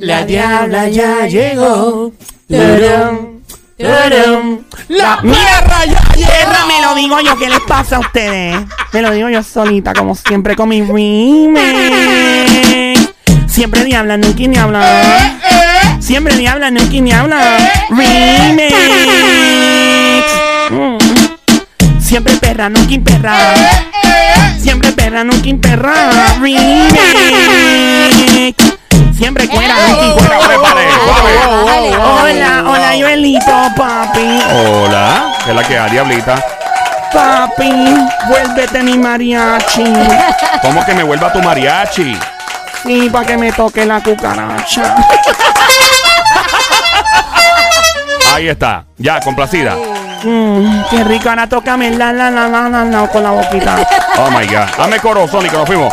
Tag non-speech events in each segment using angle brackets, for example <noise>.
La diabla ya llegó. La perra ya Perra, me lo llegó. digo yo, ¿qué les pasa a ustedes? Me lo digo yo solita, como siempre, con mi remix. Siempre diabla, nunca ni habla. Siempre diabla, nunca ni habla. Remix. Mm. Siempre perra, nunca perra. Siempre perra, nunca perra. Remix. Siempre cuera, Hola, hola, Joelito, papi. Hola, ¿qué es la que hay, diablita? Papi, vuélvete mi mariachi. <laughs> ¿Cómo que me vuelva tu mariachi? Sí, para que me toque la cucaracha. Ahí está, ya, complacida. Mm, qué rico, ahora tócame la la la la la la con la boquita. Oh my god. Dame coro, Sónico, nos fuimos.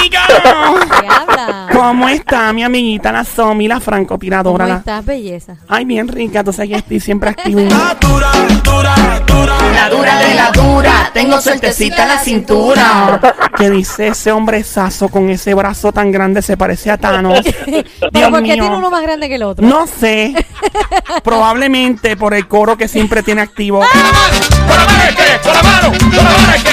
¿Cómo está mi amiguita, la Somi, la francotiradora? ¿Cómo La... estás, belleza? Ay, bien rica, tú sabes que estoy siempre activa. La dura de la dura. Tengo suertecita en la cintura. ¿Qué dice ese hombrezazo con ese brazo tan grande? Se parece a Thanos. <laughs> ¿Pero Dios por qué mío. tiene uno más grande que el otro? No sé. <laughs> Probablemente por el coro que siempre tiene activo. ¡Con la mano es que! ¡Con la mano! ¡Con la mano es que!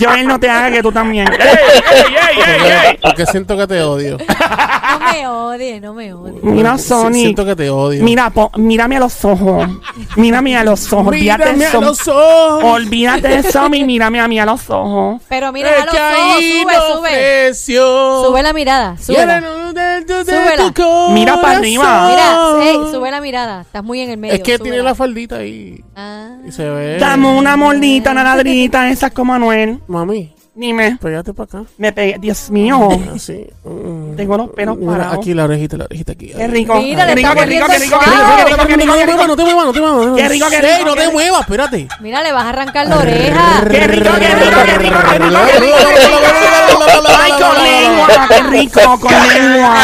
Joel, no te haga que tú también. ¡Ey, ey, ey, ey, ey! Porque siento que te odio. No me odie, no me odie. Mira, Sonic. Siento que te odio. Mira, po- mírame a los ojos. Mírame a los ojos. Olvídate Mírame de a eso. los ojos. Olvídate de eso y mírame a mí a los ojos. Pero mira, a los ojos, sube, ahí sube. Sube la mirada, sube. De- Mira para arriba. Mira, sube la mirada. Estás muy en el medio. Es que súbela. tiene la faldita ahí. Ah. Y se ve. Dame una mordita, una ladrita, esas como Manuel. Mami, Dime, pégate para acá. me pegué. Dios mío. Así. Mm. Tengo los pelos Mira, parados. aquí la orejita, la orejita aquí. Qué rico. Mira, qué le rico, qué rico, qué rico, qué rico, qué rico, No qué te rico, qué muevas, rico. no te muevas, no te muevas. Qué rico, qué rico, no te muevas, espérate. Mira, le vas a arrancar la oreja. Qué rico, qué rico, qué rico, qué rico. Qué rico, con lengua.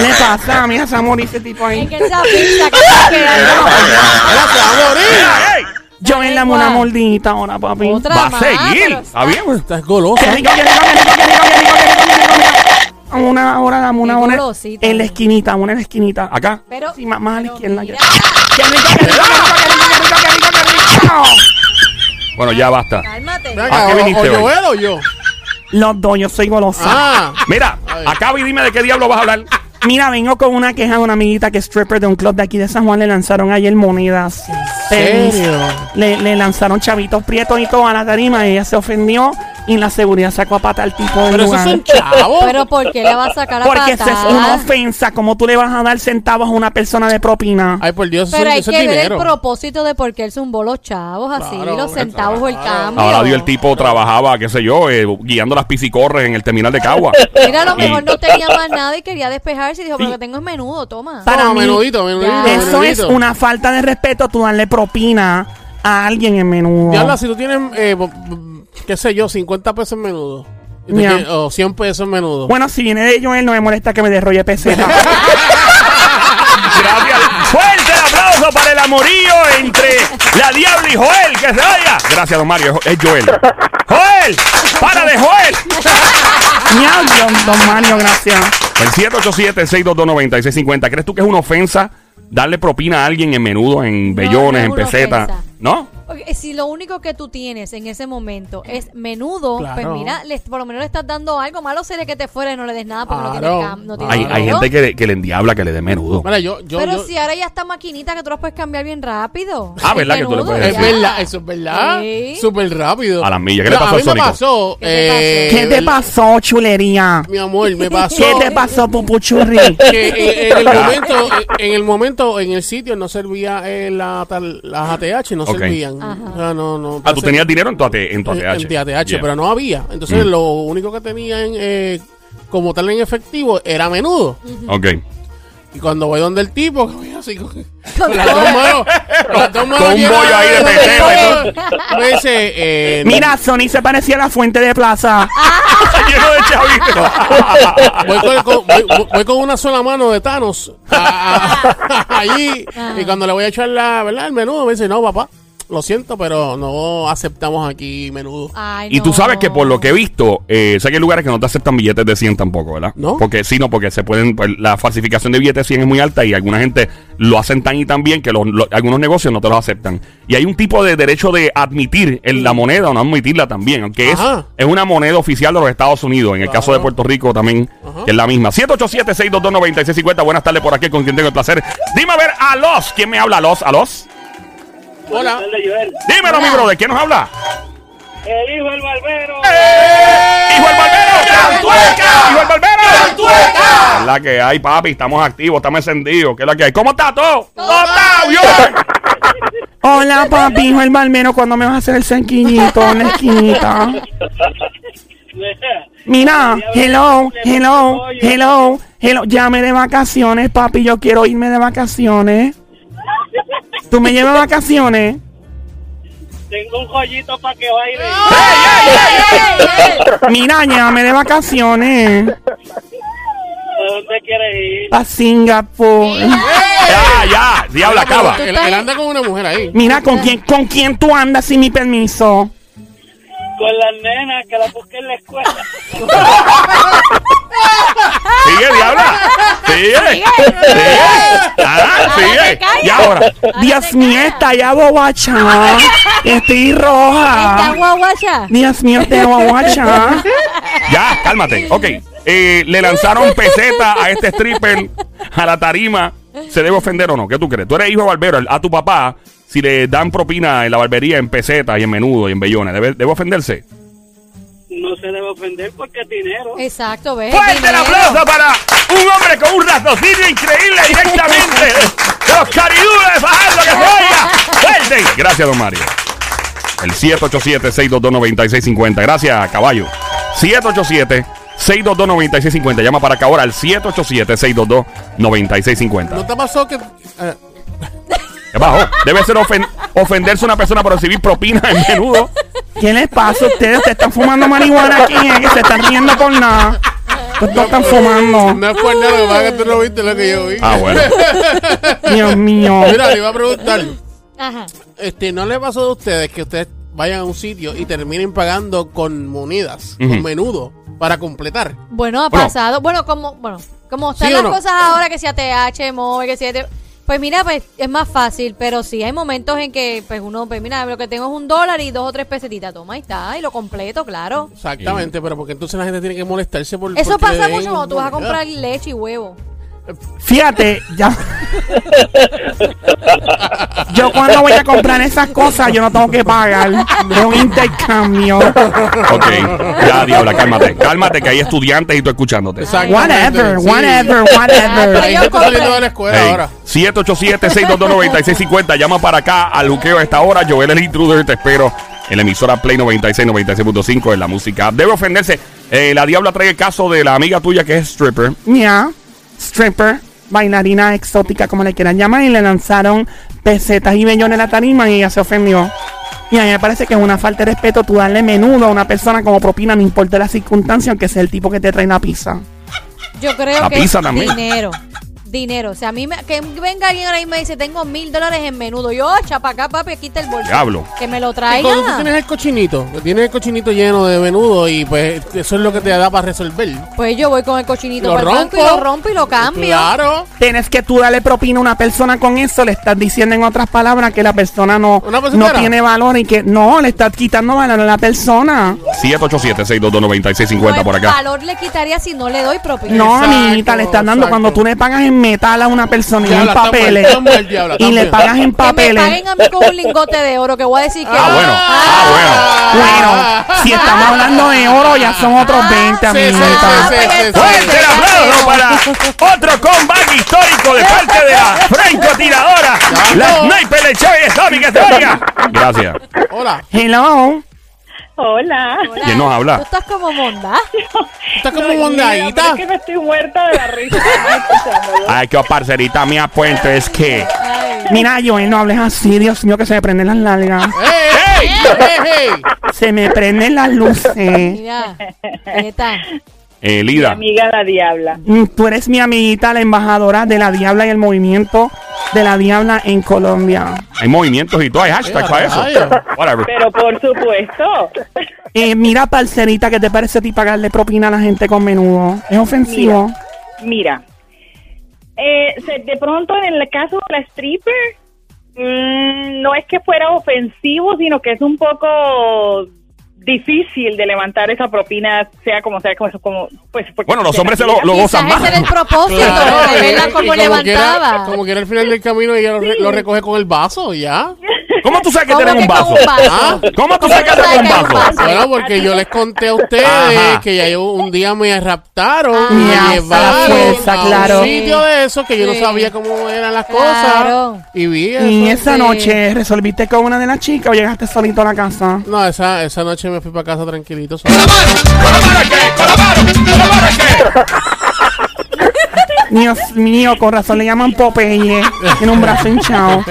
Le pasa a mi esa amor ese tipo Es ahí. que esa pizza que está quedando. Espérate, vamos a morir. ¡Ey! Yo en la una mordita ahora, papi. Otra Va a más, seguir. pero ¿Está bien? pues. Estás golosa. Qué rico, qué rico, qué rico, qué rico, qué rico, qué rico, qué rico, qué rico. Una dame una Qué hora. golosita. En la esquinita, una en la esquinita. Acá. Pero, Sí, más, más a la pero izquierda. mira. Qué rico, qué rico, qué rico, qué rico, qué rico, qué rico, qué rico. Bueno, ya basta. Cálmate. Ven ¿A acá, qué o- viniste o hoy? Joel o yo. Los dos, yo soy golosa. Ah. Mira, acaba y dime de qué diablo vas a hablar. Mira, vengo con una queja de una amiguita que es stripper de un club de aquí de San Juan. Le lanzaron ayer monedas. tenis. serio? Le, le lanzaron chavitos prietos y todo a la tarima. Y ella se ofendió y la seguridad sacó a pata al tipo del Pero esos lugar. son chavos. Pero ¿por qué le va a sacar la Porque eso es una ofensa. ¿Cómo tú le vas a dar centavos a una persona de propina? Ay, por Dios, eso, Pero hay eso que es ver el propósito de por qué él zumbó los chavos así, Claro, los centavos o el cambio. Ahora dio el tipo, trabajaba, qué sé yo, eh, guiando las piscicorres en el terminal de Cagua. Mira, a lo mejor Y- no tenía más nada y quería despejarse y dijo, pero que tengo es menudo, toma. Para mí, menudito, menudito, Ya. Eso es una falta de respeto tú darle propina a alguien en menudo. Diabla, si tú tienes, eh, qué sé yo, 50 pesos en menudo. O 100 pesos en menudo. Bueno, si viene de Joel, no me molesta que me derrolle <laughs> peseta. Gracias. Fuerte el aplauso para el amorío entre la Diabla y Joel. Que se vaya. Gracias, don Mario. Es Joel. Joel, para de Joel. Don, don Mario, gracias. El 787-622-9650. ¿Crees tú que es una ofensa darle propina a alguien en menudo, en bellones, no en pesetas? ¿No? Porque si lo único que tú tienes en ese momento es menudo, Claro. pues mira, le- por lo menos le estás dando algo. Malo sería que te fuera y no le des nada porque no tienes cam- no tienes Hay, gente que, que le endiabla que le dé menudo. Mira, yo, yo, Pero yo- si ahora ya está maquinita que tú las puedes cambiar bien rápido. Ah, ¿verdad que tú le menudo, puedes es verdad, eso es verdad. Sí. Súper rápido. A las millas. ¿Qué le pasó a eh, ¿Qué te el- pasó, chulería? Mi amor, me <laughs> pasó. ¿Qué te pasó, pupuchurri? <laughs> que eh, en el momento eh, en el momento en el sitio no servía eh, la tal- las ATH no Ok. servían Ajá. o sea, no, no, Ah, tú tenías dinero en tu, AT en tu en, ATH. en de ATH Yeah. pero no había entonces Mm. lo único que tenían eh, como tal en efectivo era menudo Ok. y cuando voy donde el tipo <laughs> así con, Con con las todo. dos manos con <laughs> las dos manos Con un bollo ahí de y me dice eh, Mira, Sony se parecía a la fuente de plaza. <laughs> Lleno de chavitos. voy con, con- voy- voy- voy con una sola mano de Thanos a- a- allí y cuando le voy a echar la verdad el menudo me dice no papá lo siento, pero no aceptamos aquí menudo. Ay, Y tú sabes que por lo que he visto, eh, sé que hay lugares que no te aceptan billetes de 100 tampoco, ¿verdad? ¿No? Porque sí, no, porque se pueden, pues, la falsificación de billetes de 100 es muy alta y alguna gente lo hacen tan y tan bien que los- los- algunos negocios no te los aceptan. Y hay un tipo de derecho de admitir en la moneda o no admitirla también, aunque es, es una moneda oficial de los Estados Unidos. En el caso de Puerto Rico también, Ajá. que es la misma. 787-622-9650. Buenas tardes por aquí con quien tengo el placer. Dime a ver, a los. ¿Quién me habla? ¿A los? ¿A los? Hola. Dímelo, mi brother. ¿Quién nos habla? El hijo del barbero. ¡Hijo del barbero! ¡Cantueca! ¡Hijo del barbero! ¡Cantueca! Es la que hay, papi. Estamos activos, estamos encendidos. ¿Qué es la que hay? ¿Cómo está todo? ¡Todo está bien! <laughs> Hola, papi, hijo el balmero, ¿cuándo me vas a hacer el cerquillito en la esquinita? Mira, hello, hello, hello, hello. Llame de vacaciones, papi, yo quiero irme de vacaciones. ¿Tú me llevas vacaciones? Tengo un joyito para que baile. Mira, llame de vacaciones. ¿A dónde quieres ir? A Singapur. Ya, ya. Diabla, acaba. Él, él anda con una mujer ahí. Mira, ¿con quién, ¿con quién tú andas sin mi permiso? Con las nenas que las busqué en la escuela. Sigue, diabla. Sigue. Sigue. Ah, sigue. Y ahora. Dios mío, está ya bobacha. Estoy ¿Está roja. guaguacha? Dios mío, te bobacha. Ya, cálmate. Ok. Eh, le lanzaron peseta a este stripper a la tarima. ¿Se debe ofender o no? ¿Qué tú crees? Tú eres hijo de barbero. A tu papá, si le dan propina en la barbería en peseta y en menudo y en bellones, ¿debe, debe ofenderse? No se debe ofender porque es dinero. Exacto, ¿ves? ¡Fuerte el aplauso para un hombre con un raciocinio increíble directamente <laughs> de los caridules bajando que se oiga! ¡Fuerte! Gracias, don Mario. El 787-622-9650. Gracias, caballo. 787-622-9650. Llama para acá ahora al 787-622-9650. ¿No te pasó que.? eh, ¿Qué bajó? Debe ser ofen- ofenderse a una persona por recibir propina en menudo. ¿Qué les pasa a ustedes? Ustedes están fumando marihuana aquí, ¿eh? que se están riendo por nada. Ustedes no están fumando. no es por nada, lo que pasa es que tú no viste lo que yo vi. Ah, bueno. <laughs> Dios mío. Mira, le iba a preguntar. Ajá. Este, ¿no le pasó a ustedes que ustedes vayan a un sitio y terminen pagando con monedas, Ujú. con menudo, para completar? Bueno, ha pasado. Bueno, como, bueno, como están ¿Sí o las no? cosas ahora que si ATH, móvil, que ATH, pues mira, pues es más fácil, pero sí hay momentos en que pues uno, pues mira, lo que tengo es un dólar y dos o tres pesetitas, toma, ahí está, y lo completo, claro. Exactamente, pero porque entonces la gente tiene que molestarse por Eso pasa mucho cuando tú vas a comprar leche y huevo. Fíjate, ya. <laughs> Yo cuando voy a comprar esas cosas, yo no tengo que pagar. Es un intercambio. Ok. Ya, diabla, cálmate. Cálmate que hay estudiantes y tú escuchándote. Whatever, whatever, whatever. Gente compré. saliendo de la escuela ahora. 787-622-9650. Llama para acá al buqueo a esta hora. Joel el intruder, te espero en la emisora Play 96, 96.5 en la música. Debe ofenderse. Eh, la diabla trae el caso de la amiga tuya que es stripper. Ya, stripper, bailarina exótica, como le quieran llamar, y le lanzaron pesetas y bellones en la tarima y ella se ofendió. Y a mí me parece que es una falta de respeto tú darle menudo a una persona como propina, no importa la circunstancia, aunque sea el tipo que te trae la pizza. Yo creo La que pizza es también. dinero. Dinero. O sea, a mí me, que venga alguien ahora y me dice, tengo mil dólares en menudo. Yo, chapa acá, papi, aquí está el bolso. Diablo. Que me lo Y cuando tú traiga. tienes el cochinito, que tienes el cochinito lleno de menudo y pues eso es lo que te da para resolver. Pues yo voy con el cochinito Lo para el banco y rompo. lo rompo y lo cambio. Claro. Tienes que tú darle propina a una persona con eso, le estás diciendo en otras palabras que la persona no, ¿Una no tiene valor y que no, le estás quitando valor a la persona. 787-622-9650 por Pues acá. valor le quitaría si no le doy propina. No, Exacto, amiguita, le estás dando exacto. cuando tú le pagas en metal a una persona y Diabla, en papeles. y le pagas en Que me papeles. paguen a mí con un lingote de oro que voy a decir que... Ah, bueno. Ah, Bueno, si estamos hablando de oro, ya son otros 20, Sí, sí, amiguita. sí, sí, sí, sí. Fuerte el aplauso para otro comeback histórico de parte de la francotiradora. La sniper de Chávez Tommy que se oiga. Gracias. Hola. Hello. Hola. Hola, ¿Quién nos habla? Tú estás como monda. <laughs> Estás como No, mondadita. Es que me estoy muerta de la risa. <laughs> Ay, qué parcerita mía, pues entonces que. Mira, Joel, no hables así, Dios mío, que se me prenden las largas. <laughs> ¡Ey! ¡Ey! ¡Ey! Se me prenden las luces. Mira, neta. Eh, Mi Lida. amiga la diabla. Mm, Tú eres mi amiguita, la embajadora de la Diabla y el movimiento de la Diabla en Colombia. Hay movimientos y todo, hay hashtag Eh, para eso. <laughs> Whatever. Pero por supuesto. <laughs> Eh, mira, parcerita, ¿qué te parece a ti pagarle propina a la gente con menudo? ¿Es ofensivo? Mira, eh, de pronto en el caso de la stripper, mm, no es que fuera ofensivo, sino que es un poco difícil de levantar esa propina, sea como sea, como, como pues porque Bueno, los hombres se lo, lo gozan más. ese era el propósito, Claro, de verla como como quiera- levantaba. como quiera al final del camino ella lo, re- lo recoge con el vaso ya. ¿Cómo tú sabes que ¿Cómo tienen un con vaso? un vaso? ¿Ah? ¿Cómo tú ¿Cómo sabes que tienen un vaso? Bueno, porque yo les conté a ustedes Ajá. que ya yo un día me raptaron Ah, y me llevaron fuerza, a claro. un sitio de eso que yo no sabía cómo eran las Claro. cosas y vi Y eso. esa sí. noche resolviste con una de las chicas o llegaste solito a la casa. No, esa, esa noche me fui para casa tranquilito. solo. ¿Con la mano? ¿Con la mano? ¿Con la mano qué? Dios mío, con razón le llaman Popeye. Tiene un brazo hinchado.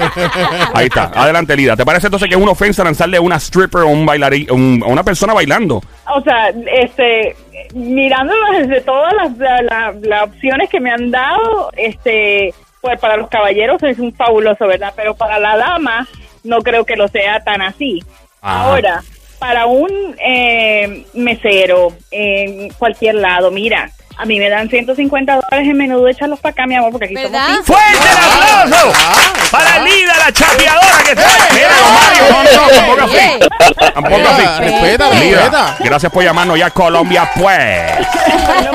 Ahí está. Adelante, Lida. ¿Te parece entonces que es una ofensa lanzarle a una stripper o un bailarín, un- a una persona bailando? O sea, este, mirándolo desde todas las, la- la- las opciones que me han dado, este, pues para los caballeros es un fabuloso, ¿verdad? Pero para la dama no creo que lo sea tan así. Ajá. Ahora, para un eh, mesero en cualquier lado, mira, a mí me dan 150 dólares en menudo, échalos para acá, mi amor, porque aquí ¿Verdad? somos cinco. ¡Fuerte el aplauso! Para Lida, la chapeadora que se... Mira, Mario, tampoco así. Tampoco así. Mira, respeta, Lida, respeta. gracias por llamarnos ya a Colombia, pues.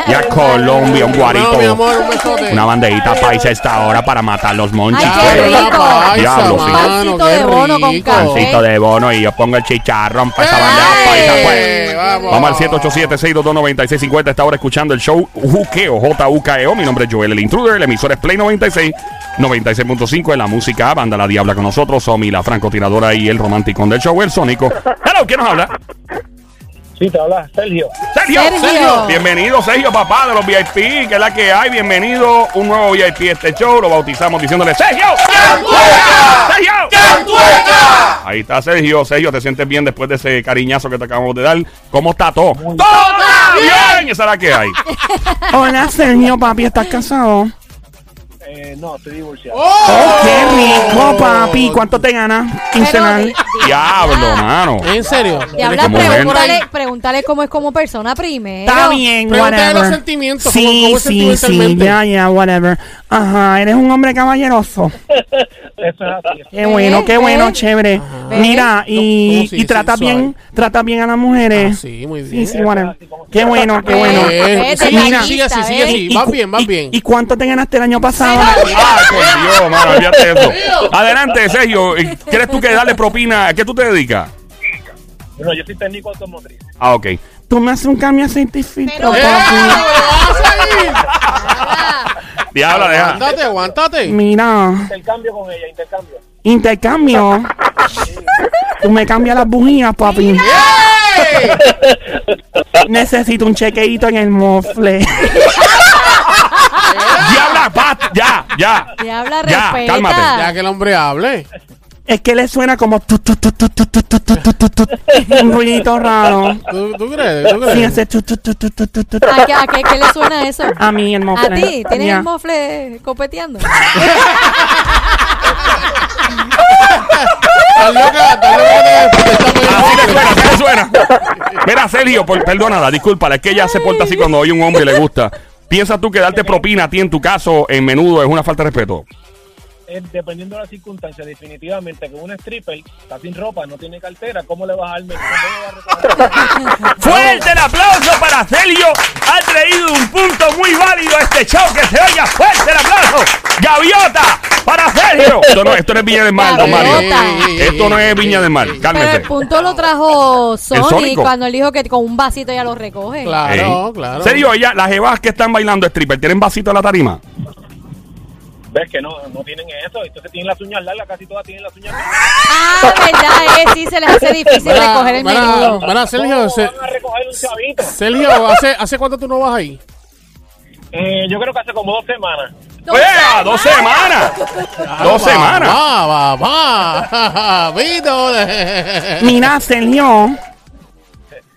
Ya a Colombia, un guarito. No, mi amor, un besote. Una banderita paisa a esta hora para matar los monchis. Pues. Diablo, Pancito qué de bono con. Pancito de bono y yo pongo el chicharrón para esa bandera ¡Ay! paisa, pues. Eh, vamos. Vamos al 787-622-9650. Esta hora escuchando el show Juqueo, J-U-K-E-O. Mi nombre es Joel, el intruder. El emisor es Play 96, 96.5 en la música. Banda La Diabla con nosotros. Somi, la francotiradora y el romántico del show, el sónico. Hello, ¿quién nos habla? Sí, te habla Sergio. Sergio. Sergio. Bienvenido, Sergio, papá de los VIP, que es la que hay. Bienvenido, un nuevo VIP a este show. Lo bautizamos diciéndole, Sergio. ¡Sergio! Ahí está Sergio. Sergio, ¿te sientes bien después de ese cariñazo que te acabamos de dar? ¿Cómo está todo? ¡Todo bien! Esa es la que hay. <laughs> Hola, Sergio, papi, ¿estás casado? Eh, no, estoy divorciado. Oh, qué rico, papi. ¿Cuánto te ganas? Quincenal. Diablo, mano. ¿En serio? Diabla, Como ven. pregúntale, pregúntale cómo es como persona primero. Está bien, Pregúntale whatever. los sentimientos, Sí, cómo- cómo es sí, sí, sentimentalmente. ya, ya, whatever. Ajá, eres un hombre caballeroso. <laughs> Eso es así. Qué bueno, qué bueno, chévere. ¿Ves? Mira, y, ¿Cómo sí, y sí, tratas suave? bien, tratas bien a las mujeres. Ah, sí, muy Sí, bien. sí, whatever. Qué bueno, qué bueno. Eh, sigue, Mira. sigue así, sigue así. Y- Vas bien, vas bien. ¿Y cuánto te ganaste el año pasado? Ay, por Dios, mano, olvídate de eso. <laughs> Adelante, Sergio. ¿Quieres tú que darle propina? ¿A qué tú te dedicas? Bueno, yo soy técnico automotriz. Ah, ok. Tú me haces un cambio de aceite y filtro, Pero- ¡Eh! papi. Diabla, deja. Aguántate, aguántate. Mira, Intercambio con ella, intercambio. intercambio. Tú me cambias las bujías, papi. <laughs> Necesito un chequeíto en el mofle. Diabla, basta, ya, ya. Diabla, Ya, respeta. cálmate. Ya que el hombre hable. Es que le suena como tu, tu, tu, un ruidito raro. ¿Tú, crees? ¿Tú crees? Sí, hace tu, tu, tu, tu, tu, tu, tu. ¿A qué, a qué, qué le suena eso? A mí el mofle. ¿A ti? ¿Tienes el mofle copeteando? Suena. Mira, Sergio, perdónala, es que ella se porta así cuando oye un hombre y le gusta. ¿Piensas tú que darte propina a ti en tu caso, en menudo, es una falta de respeto? Eh, dependiendo de las circunstancias, definitivamente que un stripper está sin ropa, no tiene cartera, ¿cómo le vas a dar. <laughs> Fuerte el aplauso para Sergio. Ha traído un punto muy válido a este show. Que se oiga fuerte el aplauso. Gaviota para Sergio. Esto no, esto no es Viña del Mar, don Mario. Gaviota. Esto no es Viña del Mar. Pero Cálmese. el punto lo trajo Sony cuando él dijo que con un vasito ya lo recoge. Claro, claro. Sergio, ella, las jevas que están bailando stripper, ¿tienen vasito en la tarima? ¿Ves que no, no tienen eso? Entonces tienen las uñas largas, casi todas tienen las uñas largas. Ah, verdad, eh, sí se les hace difícil Mira, recoger el mira, menudo. mira, Sergio, ¿Cómo se- van a recoger un chavito? Sergio, ¿hace, ¿hace cuánto tú no vas ahí? Eh, yo creo que hace como dos semanas. ¡Ea! ¡Dos semanas! ¡Dos Va, semanas! Va, va, va. <laughs> Vito. Mira, Sergio.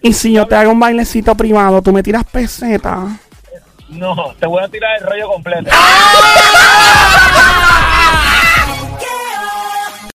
Y si yo te hago un bailecito privado, tú me tiras peseta. No, te voy a tirar el rollo completo. ¡Ah!